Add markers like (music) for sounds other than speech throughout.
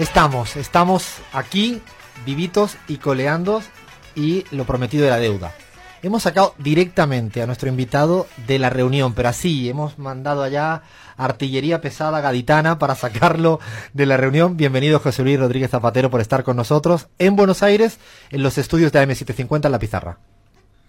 Estamos, estamos aquí, vivitos y coleando, y lo prometido de la deuda. Hemos sacado directamente a nuestro invitado de la reunión, pero así, hemos mandado allá artillería pesada gaditana para sacarlo de la reunión. Bienvenido José Luis Rodríguez Zapatero por estar con nosotros en Buenos Aires, en los estudios de AM750 en La Pizarra.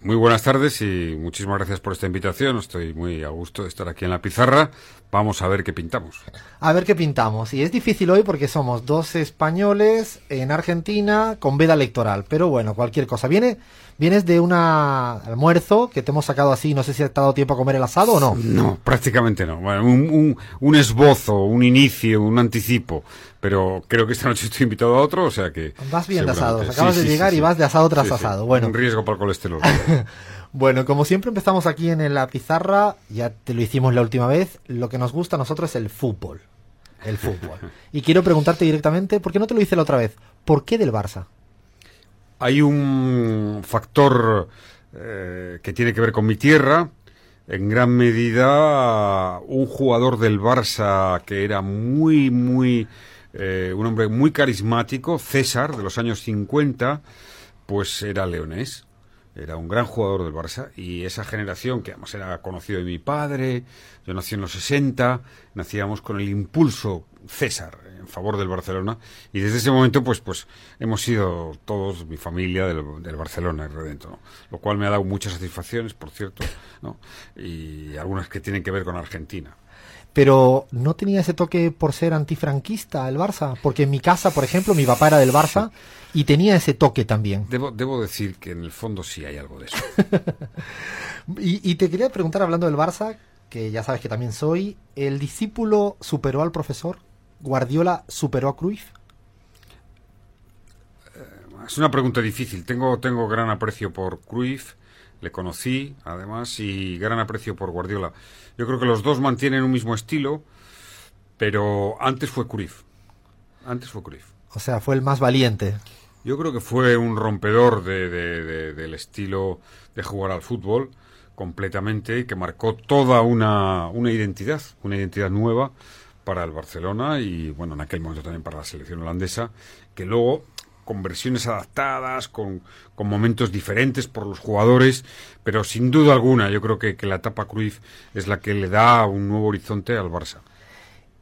Muy buenas tardes y muchísimas gracias por esta invitación. Estoy muy a gusto de estar aquí en la pizarra. Vamos a ver qué pintamos. A ver qué pintamos. Y es difícil hoy porque somos dos españoles en Argentina con veda electoral. Pero bueno, cualquier cosa. Viene, vienes de un almuerzo que te hemos sacado así. No sé si ha dado tiempo a comer el asado o no. No, prácticamente no. Bueno, un, un esbozo, un inicio, un anticipo pero creo que esta noche estoy invitado a otro, o sea que... Vas bien de asados, acabas de llegar y vas de asado tras asado. Bueno. Un riesgo para el colesterol. (laughs) bueno, como siempre empezamos aquí en la pizarra, ya te lo hicimos la última vez, lo que nos gusta a nosotros es el fútbol. El fútbol. (laughs) y quiero preguntarte directamente, ¿por qué no te lo hice la otra vez? ¿Por qué del Barça? Hay un factor eh, que tiene que ver con mi tierra, en gran medida un jugador del Barça que era muy, muy eh, un hombre muy carismático, César, de los años 50, pues era leonés. Era un gran jugador del Barça y esa generación, que además era conocido de mi padre, yo nací en los 60, nacíamos con el impulso César en favor del Barcelona y desde ese momento pues pues hemos sido todos mi familia del, Barcelona ¿no? lo cual me ha dado muchas satisfacciones por cierto ¿no? y algunas que tienen que ver con Argentina pero no tenía ese toque por ser antifranquista el Barça, porque en mi casa, por ejemplo, mi papá era del Barça y tenía ese toque también. Debo, debo decir que en el fondo sí hay algo de eso. (laughs) y, te quería preguntar, hablando del Barça, que ya sabes que también soy, ¿el discípulo superó al profesor? ¿Guardiola superó a Cruyff? Eh, es una pregunta difícil. Tengo, tengo gran aprecio por Cruyff le conocí además y gran aprecio por Guardiola. Yo creo que los dos mantienen un mismo estilo, pero antes fue Cruyff. Antes fue Cruyff. O sea, fue el más valiente. Yo creo que fue un rompedor de, del estilo de jugar al fútbol completamente y que marcó toda una, una identidad, una identidad nueva para el Barcelona y, bueno, en aquel momento también para la selección holandesa, que luego con versiones adaptadas, con, con, momentos diferentes por los jugadores, pero sin duda alguna yo creo que, la etapa Cruyff es la que le da un nuevo horizonte al Barça.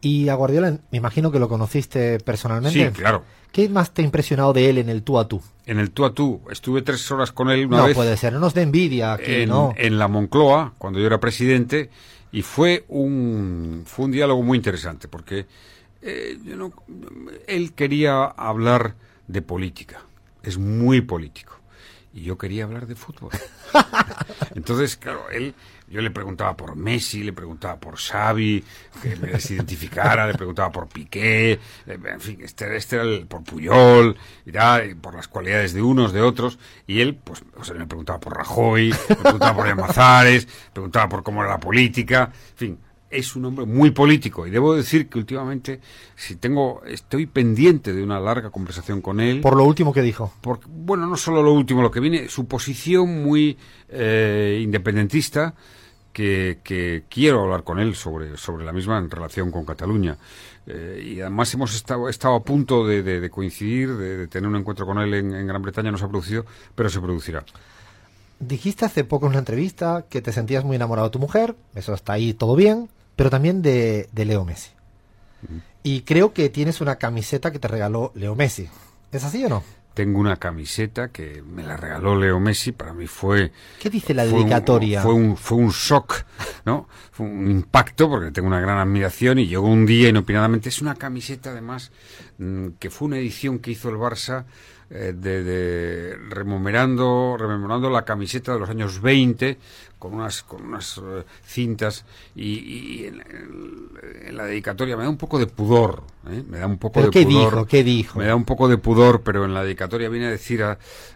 Y a Guardiola, me imagino que lo conociste personalmente. Sí, claro. ¿Qué más te ha impresionado de él en el tú a tú? En el tú a tú. Estuve tres horas con él una vez. No puede ser, no nos dé envidia aquí, en, ¿no? En la Moncloa, cuando yo era presidente, y fue un, fue un diálogo muy interesante, porque eh, él quería hablar de política. Es muy político. Y yo quería hablar de fútbol. (laughs) Entonces, claro, él, yo le preguntaba por Messi, le preguntaba por Xavi, que me desidentificara, le preguntaba por Piqué, eh, en fin, este, este era el, por Puyol, y por las cualidades de unos, de otros, y él, pues, o sea, me preguntaba por Rajoy, me preguntaba por Yamazares, preguntaba por cómo era la política, en fin, es un hombre muy político. Y debo decir que últimamente si tengo estoy pendiente de una larga conversación con él. Por lo último que dijo. Porque bueno no solo lo último lo que viene su posición muy eh, independentista que, que, quiero hablar con él sobre sobre la misma en relación con Cataluña. Eh, y además hemos estado, estado a punto de, coincidir de, tener un encuentro con él en, en Gran Bretaña no se ha producido pero se producirá. Dijiste hace poco en una entrevista que te sentías muy enamorado de tu mujer, eso está ahí todo bien, pero también de, Leo Messi. Y creo que tienes una camiseta que te regaló Leo Messi. ¿Es así o no? Tengo una camiseta que me la regaló Leo Messi, para mí fue... ¿Qué dice la dedicatoria? fue, un, fue un shock, ¿no? Fue un impacto porque tengo una gran admiración y llegó un día inopinadamente. Es una camiseta además mm, que fue una edición que hizo el Barça eh, de, rememorando, rememorando la camiseta de los años 20 con unas, con unas eh, cintas y, en, la dedicatoria me da un poco de pudor, ¿eh? me da un poco de qué pudor. Dijo, ¿Qué dijo? Me da un poco de pudor, pero en la dedicatoria viene a decir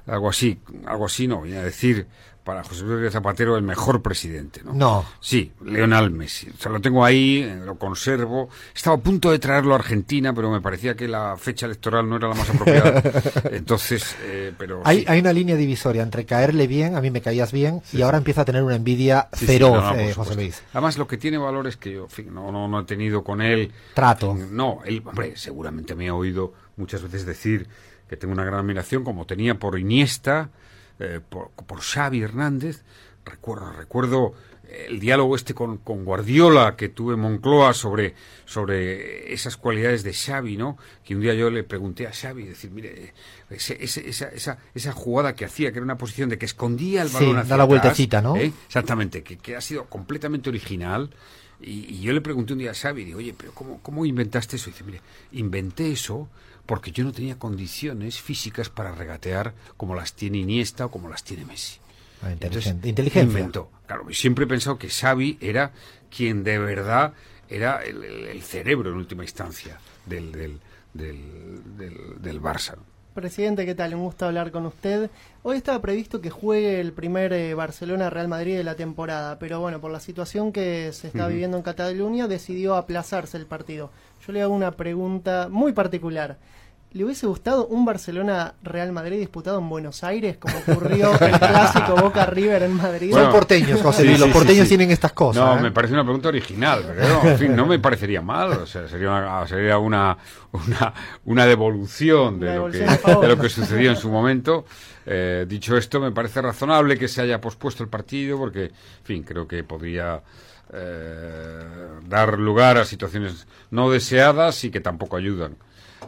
algo así, algo así no, viene a decir para José Luis Zapatero el mejor presidente. ¿no? No. Sí, Leonel Messi. O sea, lo tengo ahí, lo conservo. Estaba a punto de traerlo a Argentina, pero me parecía que la fecha electoral no era la más apropiada. (laughs) Entonces, eh, pero. Hay, sí. hay una línea divisoria entre caerle bien, a mí me caías bien, y ahora empieza a tener una envidia Sí, sí, feroz, no, eh. José Luis. Además, lo que tiene valor es que yo, en fin, no, no, no he tenido con él. Trato. No, él, hombre, seguramente me ha oído muchas veces decir que tengo una gran admiración, como tenía por Iniesta, eh, por, por Xavi Hernández. Recuerdo, recuerdo el diálogo este con, con Guardiola que tuve en Moncloa sobre, sobre esas cualidades de Xavi, ¿no? Que un día yo le pregunté a Xavi, decir, mire, ese- ese- esa, esa, esa jugada que hacía, que era una posición de que escondía el Sí, balón da hacia la atrás, vueltecita, ¿no? ¿eh? Exactamente, que, que ha sido completamente original. Y, y yo le pregunté un día a Xavi, digo, oye, pero ¿cómo, ¿cómo inventaste eso? Y dice, mire, inventé eso porque yo no tenía condiciones físicas para regatear como las tiene Iniesta o como las tiene Messi. Ah, inteligente. Entonces. Inventó. Claro, siempre he pensado que Xavi era quien de verdad era el, el- el cerebro en última instancia del, del, del, del- del Barça. Presidente, ¿qué tal? Un gusto hablar con usted. Hoy estaba previsto que juegue el primer eh, Barcelona-Real Madrid de la temporada, pero bueno, por la situación que se está viviendo en Cataluña, decidió aplazarse el partido. Yo le hago una pregunta muy particular. ¿Le hubiese gustado un Barcelona-Real Madrid disputado en Buenos Aires, como ocurrió el clásico Boca-River en Madrid? Bueno, Son porteños, José sí, Luis. Los sí, porteños sí. tienen estas cosas. No, ¿eh? me parece una pregunta original, pero no, en fin, no me parecería mal, o sea, sería una, sería una, una, una devolución de Una lo, que, de lo sucedió en su momento. Eh, dicho esto, me parece razonable que se haya pospuesto el partido, porque, en fin, creo que podría eh, dar lugar a situaciones no deseadas y que tampoco ayudan.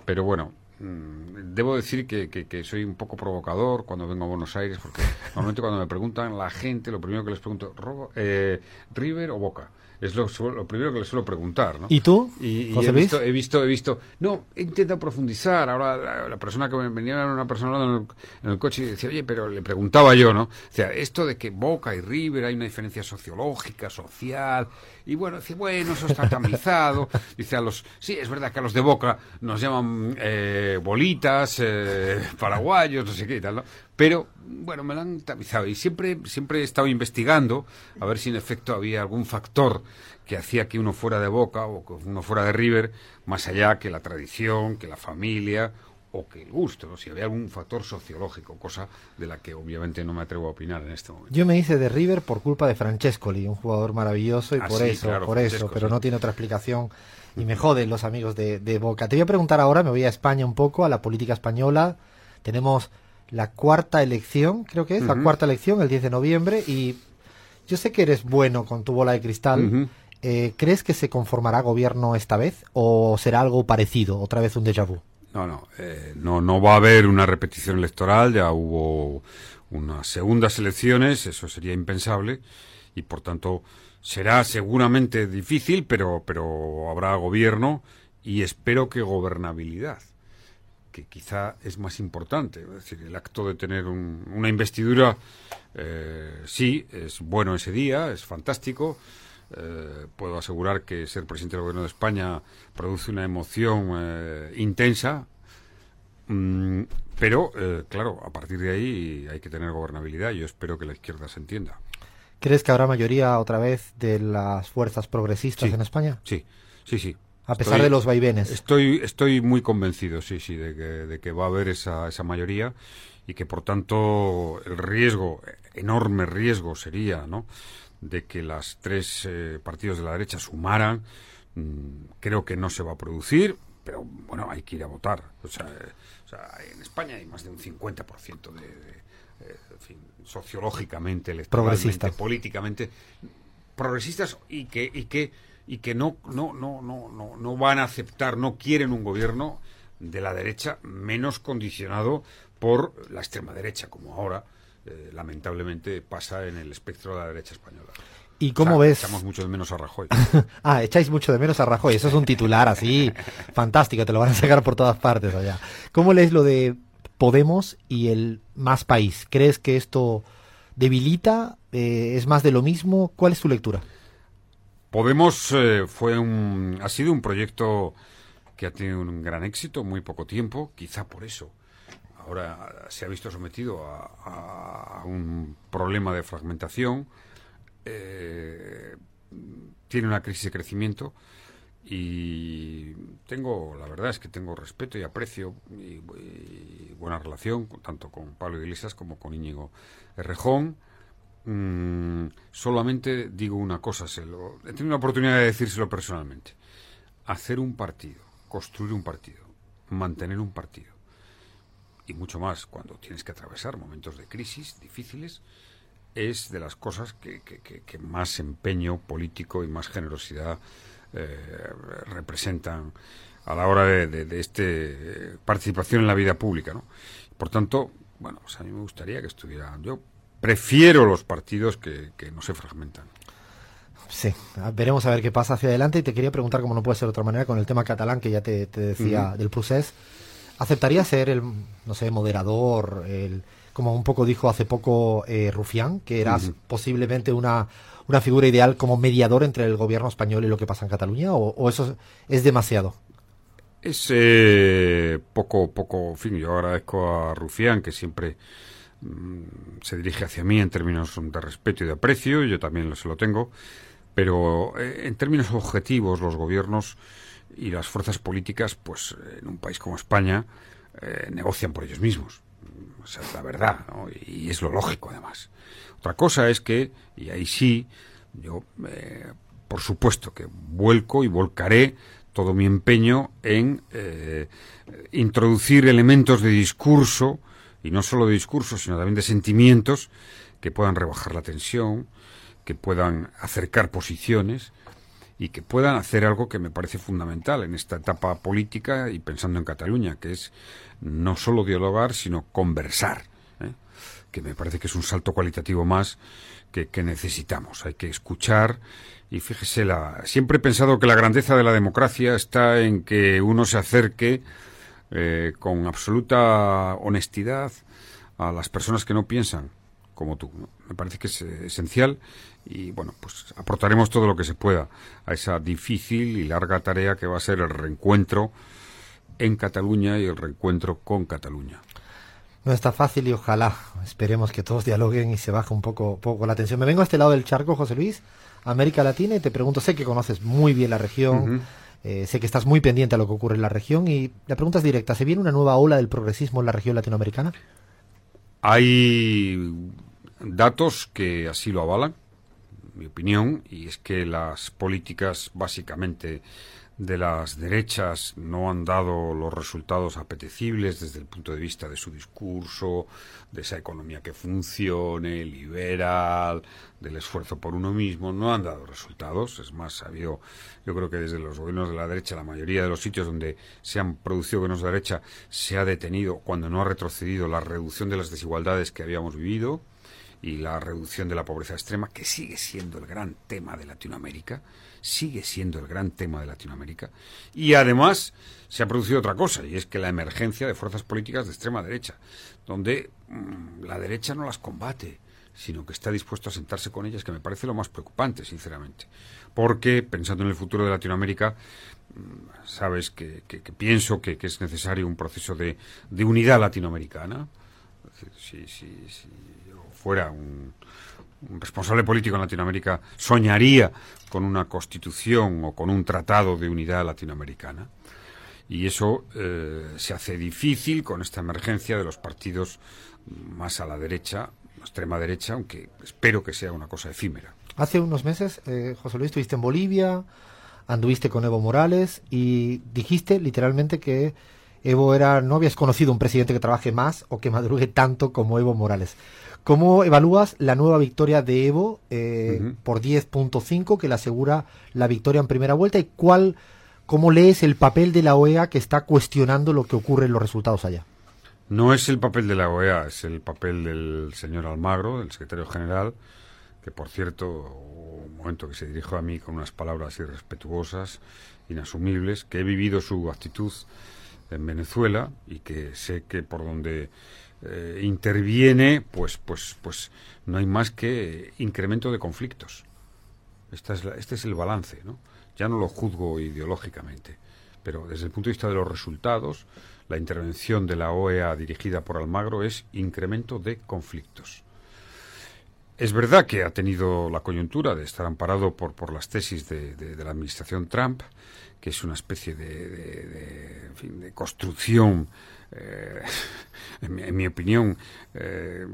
Pero bueno, debo decir que, que- que soy un poco provocador cuando vengo a Buenos Aires, porque (laughs) normalmente cuando me preguntan la gente, lo primero que les pregunto, ¿Robo- eh, ¿River o Boca? Es lo, lo primero que les suelo preguntar, ¿no? ¿Y tú, Y, y José he, Luis? visto, he visto, he visto, no, he intentado profundizar. Ahora la, la persona que me venía era una persona en el, en el coche y decía, oye, pero le preguntaba yo, ¿no? O sea, esto de que Boca y River hay una diferencia sociológica, social, y bueno, dice, bueno, eso está tamizado. (laughs) Dice a los, sí, es verdad que a los de Boca nos llaman eh, bolitas, eh, paraguayos, no sé qué y tal, ¿no? Pero, bueno, me lo han tamizado y siempre, siempre he estado investigando a ver si en efecto había algún factor que hacía que uno fuera de Boca o que uno fuera de River, más allá que la tradición, que la familia o que el gusto, ¿no? si había algún factor sociológico, cosa de la que obviamente no me atrevo a opinar en este momento. Yo me hice de River por culpa de Francescoli, un jugador maravilloso, y Ah, por sí, eso, claro, por eso, pero sí. no tiene otra explicación. Y me joden los amigos de, de Boca. Te voy a preguntar ahora, me voy a España un poco, a la política española. Tenemos la cuarta elección, creo que es, la cuarta elección, el 10 de noviembre, y yo sé que eres bueno con tu bola de cristal. Eh, ¿Crees que se conformará gobierno esta vez o será algo parecido, otra vez un déjà vu? No, no, eh, no, no va a haber una repetición electoral, ya hubo unas segundas elecciones, eso sería impensable, y por tanto será seguramente difícil, pero, pero habrá gobierno y espero que gobernabilidad, que quizá es más importante. Es decir, el acto de tener un- una investidura, eh, sí, es bueno ese día, es fantástico. Eh, puedo asegurar que ser presidente del gobierno de España produce una emoción eh, intensa, Mm, pero, eh, claro, a partir de ahí hay que tener gobernabilidad y yo espero que la izquierda se entienda. ¿Crees que habrá mayoría otra vez de las fuerzas progresistas Sí. en España? Sí, sí, sí. A pesar Estoy- de los vaivenes. Estoy, estoy muy convencido, sí, sí, de que, de que va a haber esa, esa mayoría y que, por tanto, el riesgo, enorme riesgo sería, ¿no?, de que las tres eh, partidos de la derecha sumaran. Mm, creo que no se va a producir, pero, bueno, hay que ir a votar. O sea, eh, o sea, en España hay más de un 50% de, de, eh, en fin, sociológicamente, electoralmente, políticamente, progresistas y que y que y que no no no no no no van a aceptar no quieren un gobierno de la derecha menos condicionado por la extrema derecha como ahora eh, lamentablemente pasa en el espectro de la derecha española ¿Y cómo O sea, ves? echamos mucho de menos a Rajoy (laughs) Ah, echáis mucho de menos a Rajoy. Eso es un titular así, (laughs) fantástico, te lo van a sacar por todas partes allá. ¿Cómo lees lo de Podemos y el Más País? ¿Crees que esto debilita? Eh, ¿Es más de lo mismo? ¿Cuál es tu lectura? Podemos eh, fue un ha sido un proyecto que ha tenido un gran éxito muy poco tiempo quizá por eso ahora se ha visto sometido a, un problema de fragmentación, eh, tiene una crisis de crecimiento y tengo, la verdad es que tengo respeto y aprecio y, buena relación tanto con Pablo Iglesias como con Íñigo Errejón. Mm, solamente digo una cosa, se lo, he tenido la oportunidad de decírselo personalmente. Hacer un partido, construir un partido, mantener un partido y mucho más cuando tienes que atravesar momentos de crisis difíciles, es de las cosas que, que, más empeño político y más generosidad eh, representan a la hora de, de, este participación en la vida pública, ¿no? Por tanto, bueno, pues a mí me gustaría que estuviera. Yo prefiero los partidos que, que no se fragmentan. Sí, veremos a ver qué pasa hacia adelante. Y te quería preguntar, como no puede ser de otra manera, con el tema catalán que ya te, decía del procés. ¿Aceptaría ser el, no sé, moderador, el, como un poco dijo hace poco eh, Rufián, que eras posiblemente una, una figura ideal como mediador entre el gobierno español y lo que pasa en Cataluña? ¿O, eso es demasiado? Es eh, poco, poco, en fin, yo agradezco a Rufián que siempre mm, se dirige hacia mí en términos de respeto y de aprecio, yo también se lo tengo, pero eh, en términos objetivos los gobiernos y las fuerzas políticas, pues en un país como España, eh, negocian por ellos mismos. O sea, es la verdad, ¿no? y es lo lógico además. Otra cosa es que, y ahí sí, yo, eh, por supuesto que vuelco y volcaré todo mi empeño en introducir elementos de discurso, y no solo de discurso, sino también de sentimientos, que puedan rebajar la tensión, que puedan acercar posiciones, y que puedan hacer algo que me parece fundamental en esta etapa política y pensando en Cataluña, que es no solo dialogar, sino conversar, ¿eh? que me parece que es un salto cualitativo más que, necesitamos. Hay que escuchar y fíjese, la, siempre he pensado que la grandeza de la democracia está en que uno se acerque eh, con absoluta honestidad a las personas que no piensan como tú. Me parece que es eh, esencial y bueno, pues aportaremos todo lo que se pueda a esa difícil y larga tarea que va a ser el reencuentro en Cataluña y el reencuentro con Cataluña. No está fácil y ojalá esperemos que todos dialoguen y se baje un poco, poco la tensión. Me vengo a este lado del charco, José Luis, América Latina, y te pregunto, sé que conoces muy bien la región, eh, sé que estás muy pendiente a lo que ocurre en la región, y la pregunta es directa, ¿se viene una nueva ola del progresismo en la región latinoamericana? Hay datos que así lo avalan, mi opinión, y es que las políticas básicamente de las derechas no han dado los resultados apetecibles desde el punto de vista de su discurso, de esa economía que funcione, liberal, del esfuerzo por uno mismo, no han dado resultados. Es más, ha habido, yo creo que desde los gobiernos de la derecha, la mayoría de los sitios donde se han producido gobiernos de derecha, se ha detenido, cuando no ha retrocedido, la reducción de las desigualdades que habíamos vivido y la reducción de la pobreza extrema, que sigue siendo el gran tema de Latinoamérica sigue siendo el gran tema de Latinoamérica. Y además se ha producido otra cosa, y es que la emergencia de fuerzas políticas de extrema derecha, donde mm, la derecha no las combate, sino que está dispuesto a sentarse con ellas, que me parece lo más preocupante, sinceramente. Porque, pensando en el futuro de Latinoamérica, mm, sabes que, pienso que, es necesario un proceso de, de unidad latinoamericana. Si, si, si yo fuera un, responsable político en Latinoamérica soñaría con una constitución o con un tratado de unidad latinoamericana. Y eso eh, se hace difícil con esta emergencia de los partidos más a la derecha, extrema derecha, aunque espero que sea una cosa efímera. Hace unos meses, eh, José Luis, estuviste en Bolivia, anduviste con Evo Morales y dijiste literalmente que Evo era, no habías conocido un presidente que trabaje más o que madrugue tanto como Evo Morales. ¿Cómo evalúas la nueva victoria de Evo eh, por 10.5 que le asegura la victoria en primera vuelta? ¿Y cuál, cómo lees el papel de la OEA que está cuestionando lo que ocurre en los resultados allá? No es el papel de la OEA, es el papel del señor Almagro, del secretario general, que por cierto, un momento que se dirigió a mí con unas palabras irrespetuosas, inasumibles, que he vivido su actitud en Venezuela y que sé que por donde eh, interviene, pues, pues, pues no hay más que incremento de conflictos. Esta es este es el balance, ¿no? Ya no lo juzgo ideológicamente, pero desde el punto de vista de los resultados, la intervención de la OEA dirigida por Almagro es incremento de conflictos. Es verdad que ha tenido la coyuntura de estar amparado por, por las tesis de, la administración Trump, que es una especie de, de construcción eh, (laughs) en, mi, opinión, eh,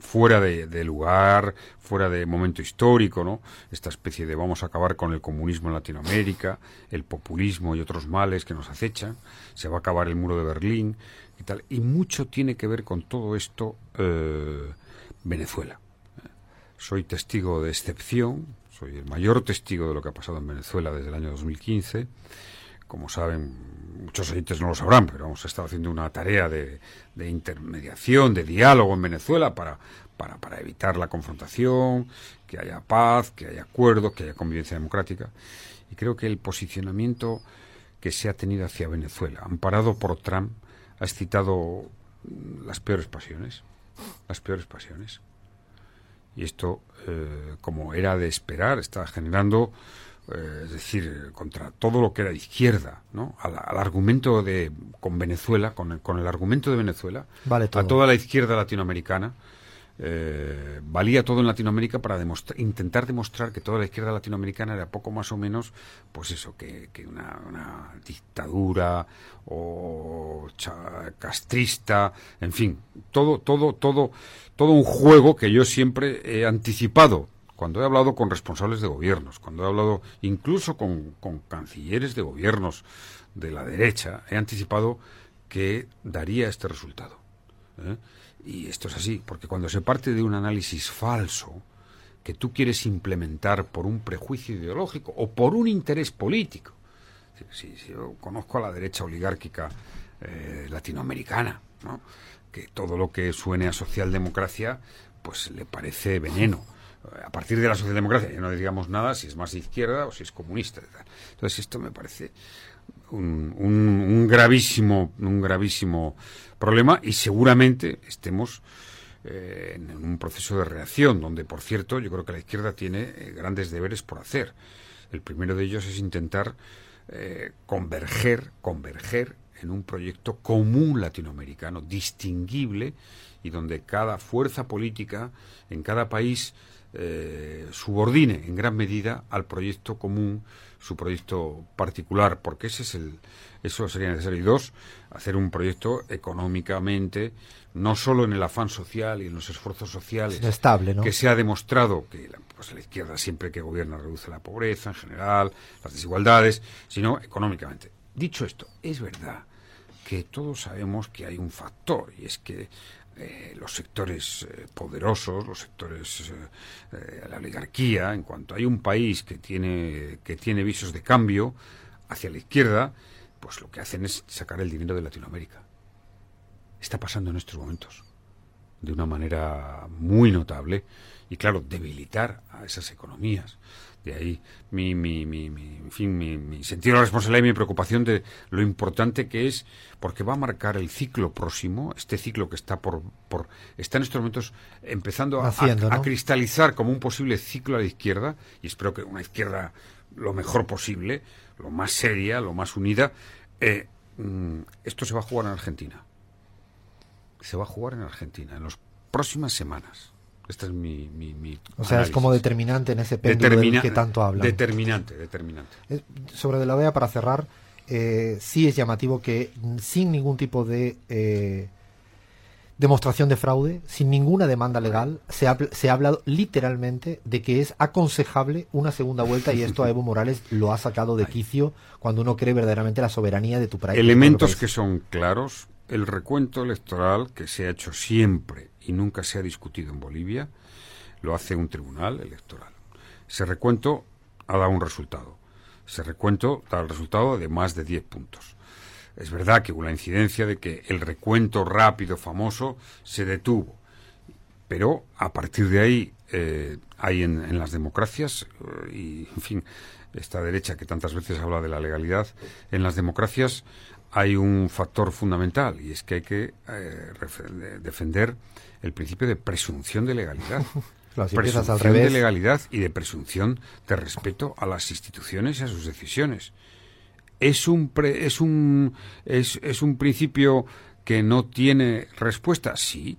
fuera de, lugar, fuera de momento histórico, ¿no? Esta especie de vamos a acabar con el comunismo en Latinoamérica, el populismo y otros males que nos acechan, se va a acabar el muro de Berlín y tal. Y mucho tiene que ver con todo esto eh, Venezuela. Soy testigo de excepción, soy el mayor testigo de lo que ha pasado en Venezuela desde el año 2015 como saben, muchos oyentes no lo sabrán, pero hemos estado haciendo una tarea de, intermediación, de diálogo en Venezuela para, para, para, evitar la confrontación, que haya paz, que haya acuerdos, que haya convivencia democrática. Y creo que el posicionamiento que se ha tenido hacia Venezuela, amparado por Trump, ha excitado las peores pasiones, las peores pasiones. Y esto, eh, como era de esperar, está generando eh, es decir, contra todo lo que era izquierda, ¿no? Al, argumento de con Venezuela, con el, con el argumento de Venezuela, a toda la izquierda latinoamericana, eh, valía todo en Latinoamérica para intentar demostrar que toda la izquierda latinoamericana era poco más o menos, pues eso, que, una, dictadura o castrista, en fin, todo, todo, todo, todo un juego que yo siempre he anticipado cuando he hablado con responsables de gobiernos, cuando he hablado incluso con, cancilleres de gobiernos de la derecha, he anticipado que daría este resultado. ¿eh? Y esto es así, porque cuando se parte de un análisis falso, que tú quieres implementar por un prejuicio ideológico o por un interés político, si, yo conozco a la derecha oligárquica eh, latinoamericana, que todo lo que suene a socialdemocracia, pues le parece veneno a partir de la socialdemocracia, ya no digamos nada si es más izquierda o si es comunista. Entonces esto me parece un, gravísimo, un gravísimo problema y seguramente estemos eh, en un proceso de reacción donde, por cierto, yo creo que la izquierda tiene eh, grandes deberes por hacer. El primero de ellos es intentar eh, converger, converger en un proyecto común latinoamericano, distinguible y donde cada fuerza política en cada país subordine en gran medida al proyecto común su proyecto particular, porque ese es el, eso sería necesario. Y dos, hacer un proyecto económicamente, no solo en el afán social y en los esfuerzos sociales, estable, que se ha demostrado que la, pues la izquierda siempre que gobierna reduce la pobreza en general, las desigualdades, sino económicamente. Dicho esto, es verdad que todos sabemos que hay un factor, y es que eh, los sectores eh, poderosos, los sectores eh, la oligarquía, en cuanto hay un país que tiene, que tiene visos de cambio hacia la izquierda, pues lo que hacen es sacar el dinero de Latinoamérica. Está pasando en estos momentos de una manera muy notable y claro, debilitar a esas economías. De ahí mi, mi, mi, mi, en fin, mi, sentido de responsabilidad y mi preocupación de lo importante que es, porque va a marcar el ciclo próximo, este ciclo que está por, por está en estos momentos empezando a, a, cristalizar como un posible ciclo a la izquierda, y espero que una izquierda lo mejor posible, lo más seria, lo más unida. Eh, mm, esto se va a jugar en Argentina. Se va a jugar en Argentina en las próximas semanas. Esta es mi, mi, O sea, es como determinante en ese péndulo que tanto hablan. Determinante, determinante. sobre de la OEA, para cerrar, eh, sí es llamativo que sin ningún tipo de eh, demostración de fraude, sin ninguna demanda legal, se ha, se ha hablado literalmente de que es aconsejable una segunda vuelta y esto a (laughs) Evo Morales lo ha sacado de quicio cuando uno cree verdaderamente la soberanía de tu país. Elementos que son claros, el recuento electoral que se ha hecho siempre y nunca se ha discutido en Bolivia, lo hace un tribunal electoral. Ese recuento ha dado un resultado. Ese recuento da el resultado de más de 10 puntos. Es verdad que hubo la incidencia de que el recuento rápido, famoso, se detuvo. Pero a partir de ahí eh, hay en, las democracias, eh, y en fin, esta derecha que tantas veces habla de la legalidad, en las democracias hay un factor fundamental y es que hay que eh, defender el principio de presunción de legalidad. (laughs) presunción de legalidad y de presunción de respeto a las instituciones y a sus decisiones. es un, es un, es, es un principio que no tiene respuesta. Sí,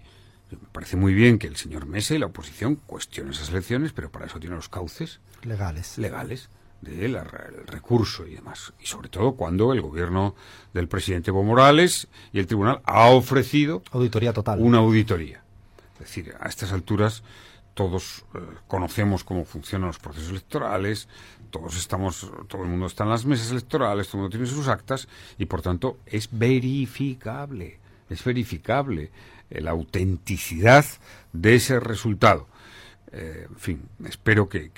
me parece muy bien que el señor Mesa y la oposición cuestionen esas elecciones, pero para eso tiene los cauces legales. legales del recurso y demás. Y sobre todo cuando el gobierno del presidente Evo Morales y el tribunal ha ofrecido auditoría total. una auditoría. Es decir, a estas alturas todos eh, conocemos cómo funcionan los procesos electorales, todos estamos, todo el mundo está en las mesas electorales, todo el mundo tiene sus actas y por tanto es verificable, es verificable eh, la autenticidad de ese resultado. Eh, en fin, espero que,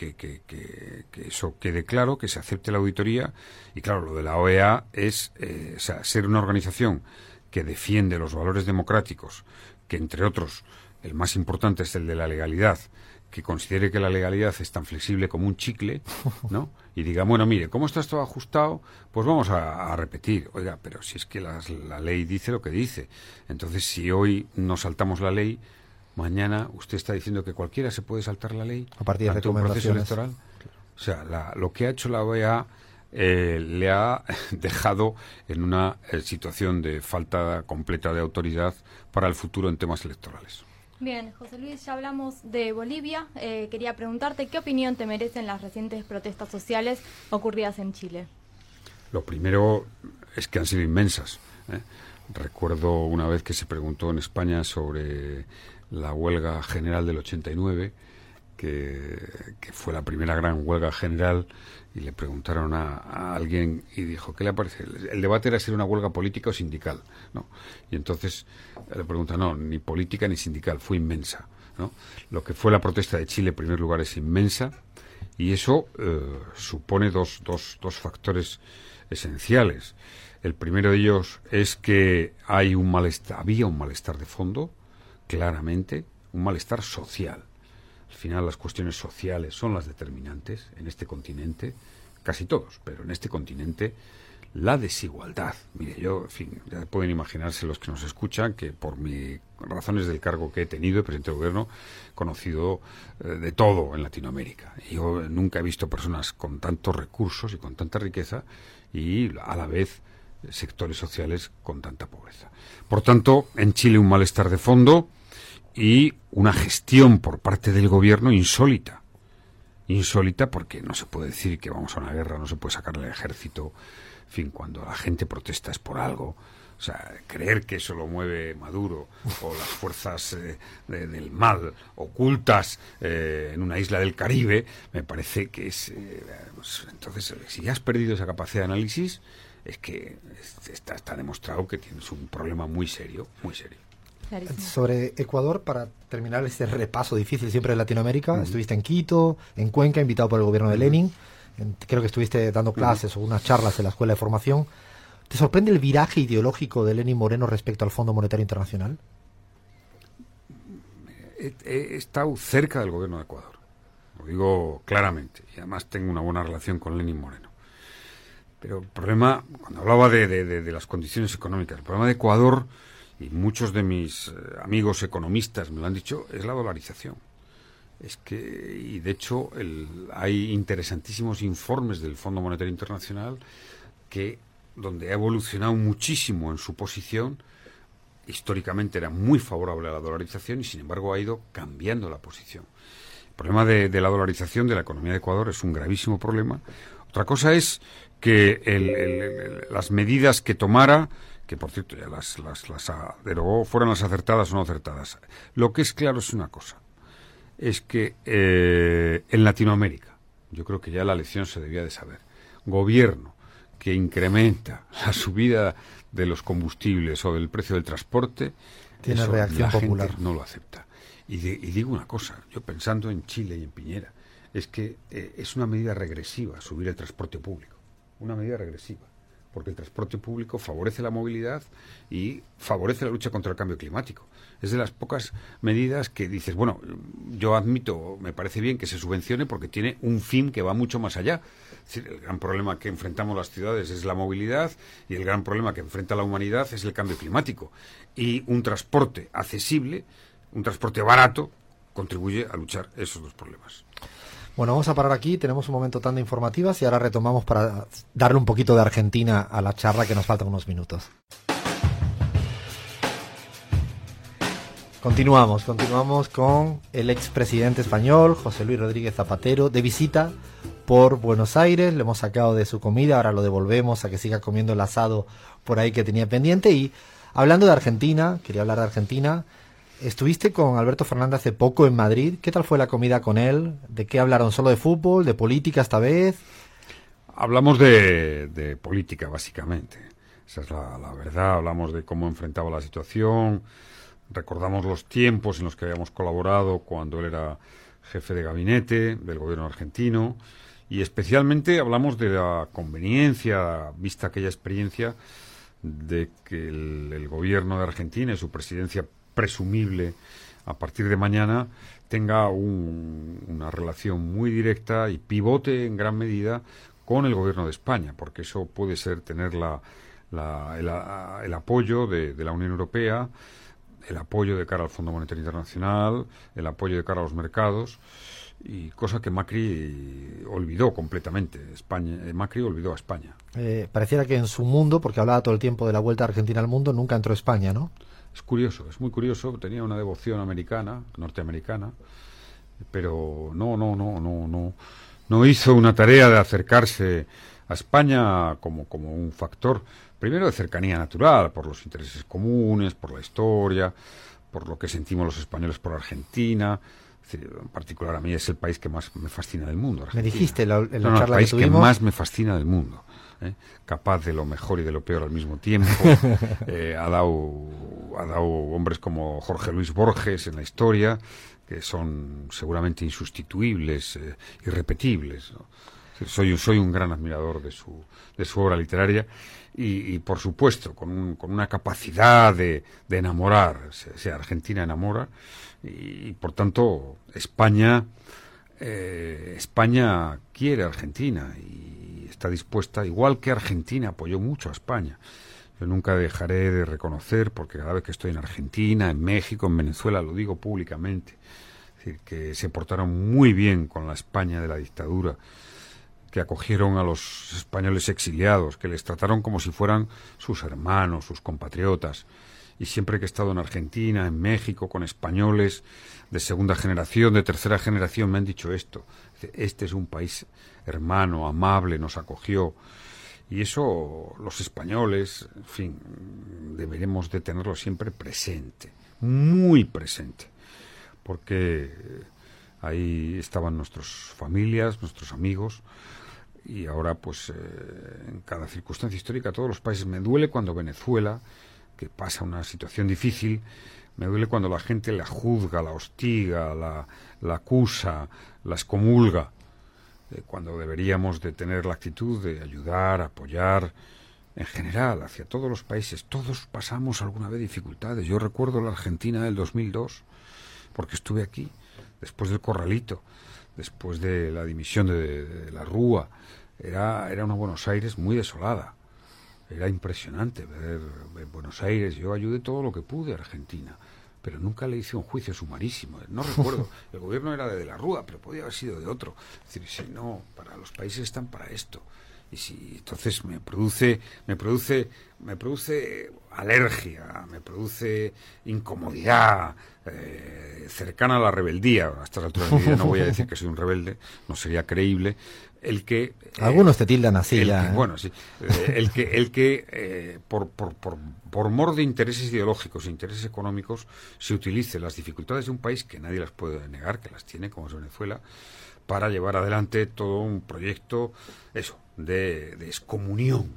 eso quede claro, que se acepte la auditoría. Y claro, lo de la OEA es ser una organización que defiende los valores democráticos, que entre otros el más importante es el de la legalidad, que considere que la legalidad es tan flexible como un chicle, ¿no? Y diga, bueno, mire, ¿cómo está esto ajustado? Pues vamos a, repetir. Oiga, pero si es que la ley dice lo que dice. Entonces, si hoy nos saltamos la ley, mañana usted está diciendo que cualquiera se puede saltar la ley a partir de un proceso electoral. O sea, lo que ha hecho la OEA eh, le ha (laughs) dejado en una eh, situación de falta completa de autoridad para el futuro en temas electorales. Bien, José Luis, ya hablamos de Bolivia. Eh, quería preguntarte qué opinión te merecen las recientes protestas sociales ocurridas en Chile. Lo primero es que han sido inmensas. Recuerdo una vez que se preguntó en España sobre la huelga general del 89, que, fue la primera gran huelga general, y le preguntaron a, alguien y dijo, ¿qué le parece? El, debate era si era una huelga política o sindical, ¿no? Y entonces le pregunta, no, ni política ni sindical, fue inmensa, ¿no? Lo que fue la protesta de Chile, en primer lugar, es inmensa, y eso eh, supone dos, dos, dos factores esenciales. El primero de ellos es que hay un malestar, había un malestar de fondo, claramente un malestar social. Al final las cuestiones sociales son las determinantes en este continente, casi todos, pero en este continente la desigualdad. Mire, yo, en fin, ya pueden imaginarse los que nos escuchan que por mis razones del cargo que he tenido de presidente de gobierno, conocido eh, de todo en Latinoamérica. Yo nunca he visto personas con tantos recursos y con tanta riqueza y a la vez sectores sociales con tanta pobreza. Por tanto, en Chile un malestar de fondo y una gestión por parte del gobierno insólita. Insólita porque no se puede decir que vamos a una guerra, no se puede sacar el ejército. En fin, cuando la gente protesta es por algo. O sea, creer que eso lo mueve Maduro o las fuerzas eh, del mal ocultas eh, en una isla del Caribe, me parece que es... Eh, pues, entonces, si ya has perdido esa capacidad de análisis, es que está, está demostrado que tienes un problema muy serio, muy serio. Sobre Ecuador, para terminar este repaso difícil siempre de Latinoamérica, estuviste en Quito, en Cuenca, invitado por el gobierno de Lenin. creo que estuviste dando clases o unas charlas en la escuela de formación. ¿Te sorprende el viraje ideológico de Lenin Moreno respecto al Fondo Monetario Internacional? He, estado cerca del gobierno de Ecuador, lo digo claramente, y además tengo una buena relación con Lenin Moreno. Pero el problema, cuando hablaba de, de las condiciones económicas, el problema de Ecuador y muchos de mis eh, amigos economistas me lo han dicho, es la dolarización. Es que, y de hecho, hay interesantísimos informes del Fondo Monetario Internacional que, donde ha evolucionado muchísimo en su posición, históricamente era muy favorable a la dolarización y, sin embargo, ha ido cambiando la posición. El problema de, la dolarización de la economía de Ecuador es un gravísimo problema. Otra cosa es que las medidas que tomara que por cierto ya las, las, las derogó, fueran las acertadas o no acertadas. Lo que es claro es una cosa, es que eh, en Latinoamérica, yo creo que ya la lección se debía de saber, gobierno que incrementa la subida de los combustibles o del precio del transporte, tiene reacción popular. no lo acepta. Y, digo una cosa, yo pensando en Chile y en Piñera, es que eh, es una medida regresiva subir el transporte público, una medida regresiva porque el transporte público favorece la movilidad y favorece la lucha contra el cambio climático. Es de las pocas medidas que dices, bueno, yo admito, me parece bien que se subvencione porque tiene un fin que va mucho más allá. el gran problema que enfrentamos las ciudades es la movilidad y el gran problema que enfrenta la humanidad es el cambio climático. Y un transporte accesible, un transporte barato, contribuye a luchar esos dos problemas. Bueno, vamos a parar aquí, tenemos un momento tan de informativas y ahora retomamos para darle un poquito de Argentina a la charla que nos faltan unos minutos. Continuamos, continuamos con el expresidente español, José Luis Rodríguez Zapatero, de visita por Buenos Aires, le hemos sacado de su comida, ahora lo devolvemos a que siga comiendo el asado por ahí que tenía pendiente y hablando de Argentina, quería hablar de Argentina, estuviste con Alberto Fernández hace poco en Madrid, ¿qué tal fue la comida con él? ¿De qué hablaron? ¿Solo de fútbol, de política esta vez? Hablamos de, de política, básicamente. Esa es la, la verdad. Hablamos de cómo enfrentaba la situación, Recordamos los tiempos en los que habíamos colaborado cuando él era jefe de gabinete del gobierno argentino y especialmente hablamos de la conveniencia, vista aquella experiencia, de que el, gobierno de Argentina y su presidencia presumible a partir de mañana tenga una relación muy directa y pivote en gran medida con el gobierno de España, porque eso puede ser tener la, el, apoyo de la Unión Europea, el apoyo de cara al Fondo Monetario Internacional, el apoyo de cara a los mercados, y cosa que Macri olvidó completamente. España, eh, Macri olvidó a España. Eh, pareciera que en su mundo, porque hablaba todo el tiempo de la vuelta Argentina al mundo, nunca entró España, ¿no? Es curioso, es muy curioso. Tenía una devoción americana, norteamericana, pero no, no, no, no, no, no hizo una tarea de acercarse a España como, como un factor primero de cercanía natural, por los intereses comunes, por la historia, por lo que sentimos los españoles por Argentina. en particular a mí es el país que más me fascina del mundo. Me dijiste la, en la el país que, más me fascina del mundo. ¿Eh? Capaz de lo mejor y de lo peor al mismo tiempo. (laughs) Eh, ha, dado, ha dado hombres como Jorge Luis Borges en la historia, que son seguramente insustituibles, eh, irrepetibles. Soy, soy un gran admirador de su, de su obra literaria y, por supuesto, con, con, una capacidad de, de enamorar. sea, Argentina enamora y, por tanto, España, eh, España quiere a Argentina y está dispuesta, igual que Argentina apoyó mucho a España. Yo nunca dejaré de reconocer, porque cada vez que estoy en Argentina, en México, en Venezuela, lo digo públicamente, que se portaron muy bien con la España de la dictadura que acogieron a los españoles exiliados, que les trataron como si fueran sus hermanos, sus compatriotas. Y siempre que he estado en Argentina, en México, con españoles de segunda generación, de tercera generación, me han dicho esto. Este es un país hermano, amable, nos acogió. Y eso los españoles, en fin, deberemos de tenerlo siempre presente, muy presente, porque ahí estaban nuestras familias, nuestros amigos, y ahora pues eh, en cada circunstancia histórica todos los países me duele cuando Venezuela que pasa una situación difícil me duele cuando la gente la juzga la hostiga la, la acusa la excomulga eh, cuando deberíamos de tener la actitud de ayudar apoyar en general hacia todos los países todos pasamos alguna vez dificultades yo recuerdo la Argentina del 2002 porque estuve aquí después del corralito después de la dimisión de, la Rúa. Era, era una Buenos Aires muy desolada. Era impresionante ver, Buenos Aires. Yo ayudé todo lo que pude a Argentina, pero nunca le hice un juicio sumarísimo. No (laughs) recuerdo. El gobierno era de, la Rúa, pero podía haber sido de otro. Es decir, si no, para los países están para esto. Y si entonces me produce, me produce, me produce alergia, me produce incomodidad, eh, cercana a la rebeldía. A estas alturas de mi vida no voy a decir que soy un rebelde, no sería creíble. El que eh, algunos te tildan así ya. ¿eh? Bueno, sí. el que, el que por, por, por, por mor de intereses ideológicos e intereses económicos se utilice las dificultades de un país que nadie las puede negar, que las tiene, como es Venezuela, para llevar adelante todo un proyecto, eso, de, excomunión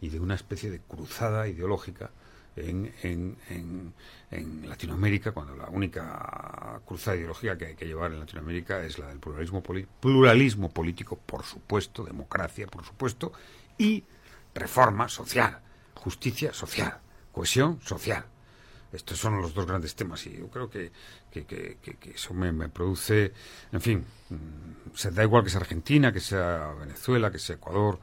y de una especie de cruzada ideológica en, en, en, Latinoamérica, cuando la única cruzada ideológica que hay que llevar en Latinoamérica es la del pluralismo, pluralismo político, por supuesto, democracia, por supuesto, y reforma social, justicia social, cohesión social. Estos son los dos grandes temas y yo creo que, que, que, que eso me, me, produce, en fin, mm, se da igual que sea Argentina, que sea Venezuela, que sea Ecuador.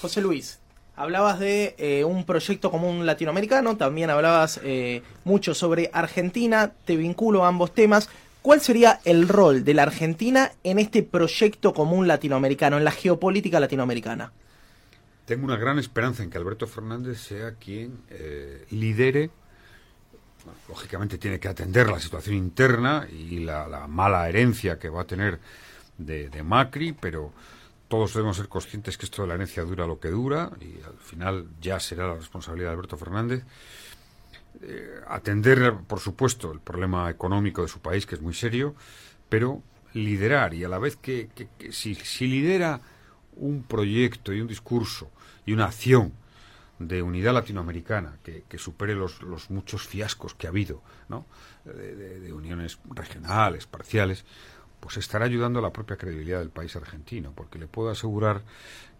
José Luis, Hablabas de eh, un proyecto común latinoamericano, también hablabas eh, mucho sobre Argentina, te vinculo a ambos temas. ¿Cuál sería el rol de la Argentina en este proyecto común latinoamericano, en la geopolítica latinoamericana? Tengo una gran esperanza en que Alberto Fernández sea quien eh, lidere. Lógicamente tiene que atender la situación interna y la, la mala herencia que va a tener de, Macri, pero todos debemos ser conscientes que esto de la herencia dura lo que dura y al final ya será la responsabilidad de Alberto Fernández. Eh, atender, por supuesto, el problema económico de su país, que es muy serio, pero liderar y a la vez que, que, que si lidera un proyecto y un discurso y una acción de unidad latinoamericana que, que supere los, los, muchos fiascos que ha habido, ¿no? De, de, uniones regionales, parciales, pues estará ayudando a la propia credibilidad del país argentino, porque le puedo asegurar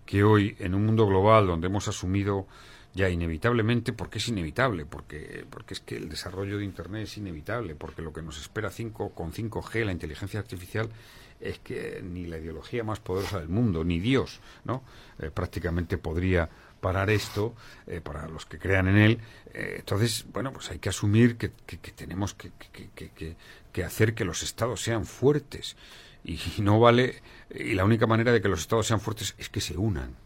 que hoy, en un mundo global donde hemos asumido ya inevitablemente, porque es inevitable, porque, porque es que el desarrollo de Internet es inevitable, porque lo que nos espera 5, con 5G, la inteligencia artificial, es que ni la ideología más poderosa del mundo, ni Dios, ¿no? Eh, prácticamente podría parar esto eh, para los que crean en él. Eh, entonces, bueno, pues hay que asumir que, que, que tenemos que, que, hacer que los estados sean fuertes. Y, y, no vale, y la única manera de que los estados sean fuertes es que se unan.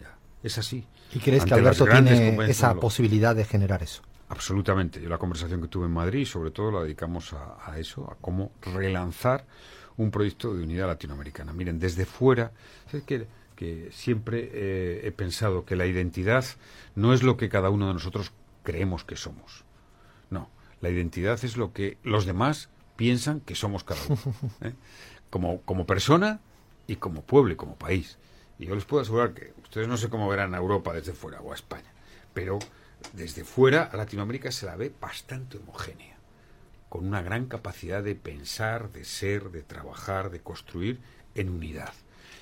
Ya, es así. ¿Y crees que Alberto tiene esa posibilidad de generar eso? Absolutamente. Yo la conversación que tuve en Madrid, sobre todo, la dedicamos a, a eso, a cómo relanzar un proyecto de unidad latinoamericana. Miren, desde fuera, ¿sabes que, que siempre eh, he pensado que la identidad no es lo que cada uno de nosotros creemos que somos. No, la identidad es lo que los demás piensan que somos cada uno. (laughs) ¿eh? Como, como persona y como pueblo y como país. Y yo les puedo asegurar que ustedes no sé cómo verán a Europa desde fuera o a España, pero desde fuera a Latinoamérica se la ve bastante homogénea con una gran capacidad de pensar, de ser, de trabajar, de construir en unidad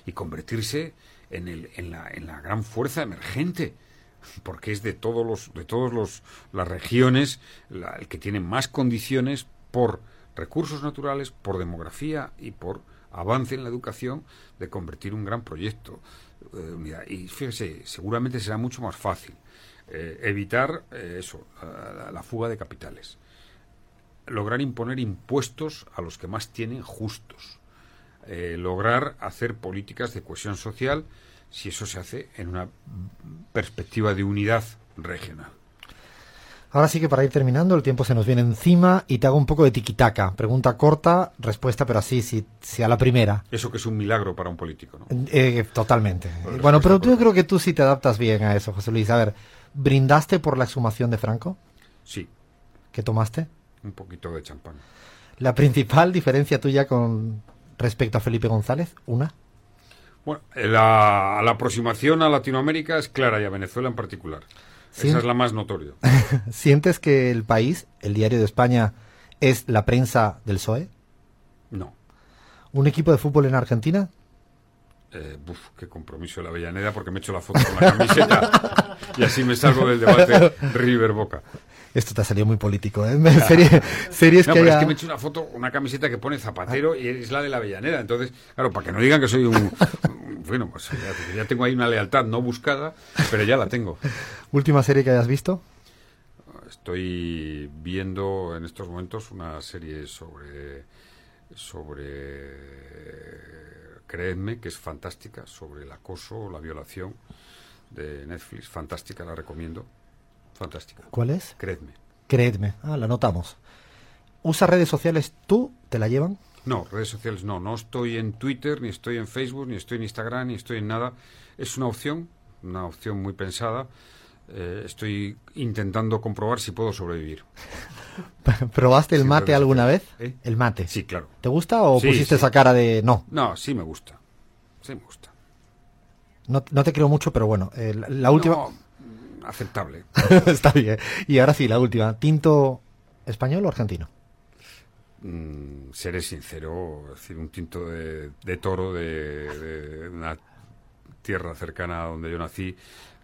y convertirse en, el, en, la, en la gran fuerza emergente porque es de todos los de todos los las regiones la, el que tiene más condiciones por recursos naturales, por demografía y por avance en la educación de convertir un gran proyecto unidad. Y fíjese, seguramente será mucho más fácil eh, evitar eh, eso, la fuga de capitales lograr imponer impuestos a los que más tienen justos, eh, lograr hacer políticas de cohesión social si eso se hace en una perspectiva de unidad regional. Ahora sí que para ir terminando, el tiempo se nos viene encima y te hago un poco de tiquitaca. Pregunta corta, respuesta, pero así, si, si a la primera. Eso que es un milagro para un político, ¿no? Eh, totalmente. Bueno, bueno pero yo creo que tú sí te adaptas bien a eso, José Luis. A ver, ¿brindaste por la exhumación de Franco? Sí. ¿Qué tomaste? un poquito de champán. La principal (laughs) diferencia tuya con respecto a Felipe González, una. Bueno, la, la aproximación a Latinoamérica es clara y a Venezuela en particular. ¿Sient Esa es la más notoria. (laughs) ¿Sientes que el país, el diario de España, es la prensa del PSOE? No. ¿Un equipo de fútbol en Argentina? Eh, uf, qué compromiso de la Avellaneda porque me he hecho la foto con la camiseta (laughs) y así me salgo del debate (laughs) River Boca. Esto te ha salido muy político, ¿eh? (laughs) Serie, series no, que pero haya... es que me he hecho una foto, una camiseta que pone Zapatero y es la de la Avellaneda. Entonces, claro, para que no digan que soy un... bueno, pues ya, ya tengo ahí una lealtad no buscada, pero ya la tengo. ¿Última serie que hayas visto? Estoy viendo en estos momentos una serie sobre... sobre créedme que es fantástica sobre el acoso, la violación de Netflix, fantástica, la recomiendo. Fantástica. ¿Cuál es? Creedme. Creedme. Ah, la anotamos. ¿Usa redes sociales tú? ¿Te la llevan? No, redes sociales no. No estoy en Twitter, ni estoy en Facebook, ni estoy en Instagram, ni estoy en nada. Es una opción, una opción muy pensada. Eh, estoy intentando comprobar si puedo sobrevivir. (laughs) ¿Probaste el mate alguna vez? ¿Eh? El mate. Sí, claro. ¿Te gusta o sí, pusiste sí. esa cara de no? No, sí me gusta. Sí me gusta. No, no te creo mucho, pero bueno, eh, la, la, última... No, aceptable. (laughs) Está bien. Y ahora sí, la última. ¿Tinto español o argentino? Mm, seré sincero, es decir, un tinto de, de toro de, de, una tierra cercana a donde yo nací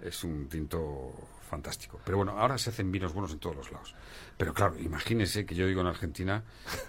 es un tinto fantástico. Pero bueno, ahora se hacen vinos buenos en todos los lados. Pero claro, imagínese que yo digo en Argentina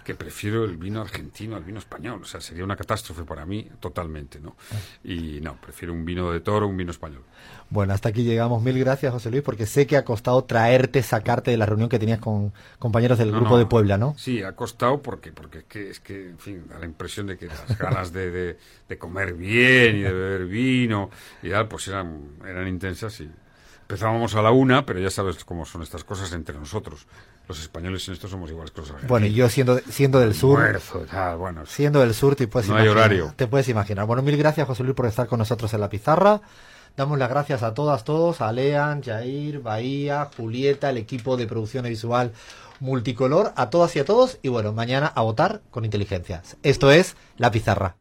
que prefiero el vino argentino al vino español. O sea, sería una catástrofe para mí totalmente, ¿no? Y no, prefiero un vino de toro, un vino español. Bueno, hasta aquí llegamos. Mil gracias, José Luis, porque sé que ha costado traerte, sacarte de la reunión que tenías con compañeros del No, grupo no, de Puebla, ¿no? Sí, ha costado porque, porque es, que, es que, en fin, da la impresión de que las (laughs) ganas de, de- de comer bien y de beber vino y tal, pues eran, eran intensas y empezábamos a la una, pero ya sabes cómo son estas cosas entre nosotros. Los españoles en esto somos iguales que los argentinos. Bueno, y yo siendo, siendo del sur, bueno, siendo del sur, te puedes No hay imaginar. horario. Te puedes imaginar. Bueno, mil gracias, José Luis, por estar con nosotros en la pizarra. Damos las gracias a todas, todos, a Lean, Jair, Bahía, Julieta, el equipo de producción visual multicolor, a todas y a todos. Y bueno, mañana a votar con inteligencia. Esto es La Pizarra.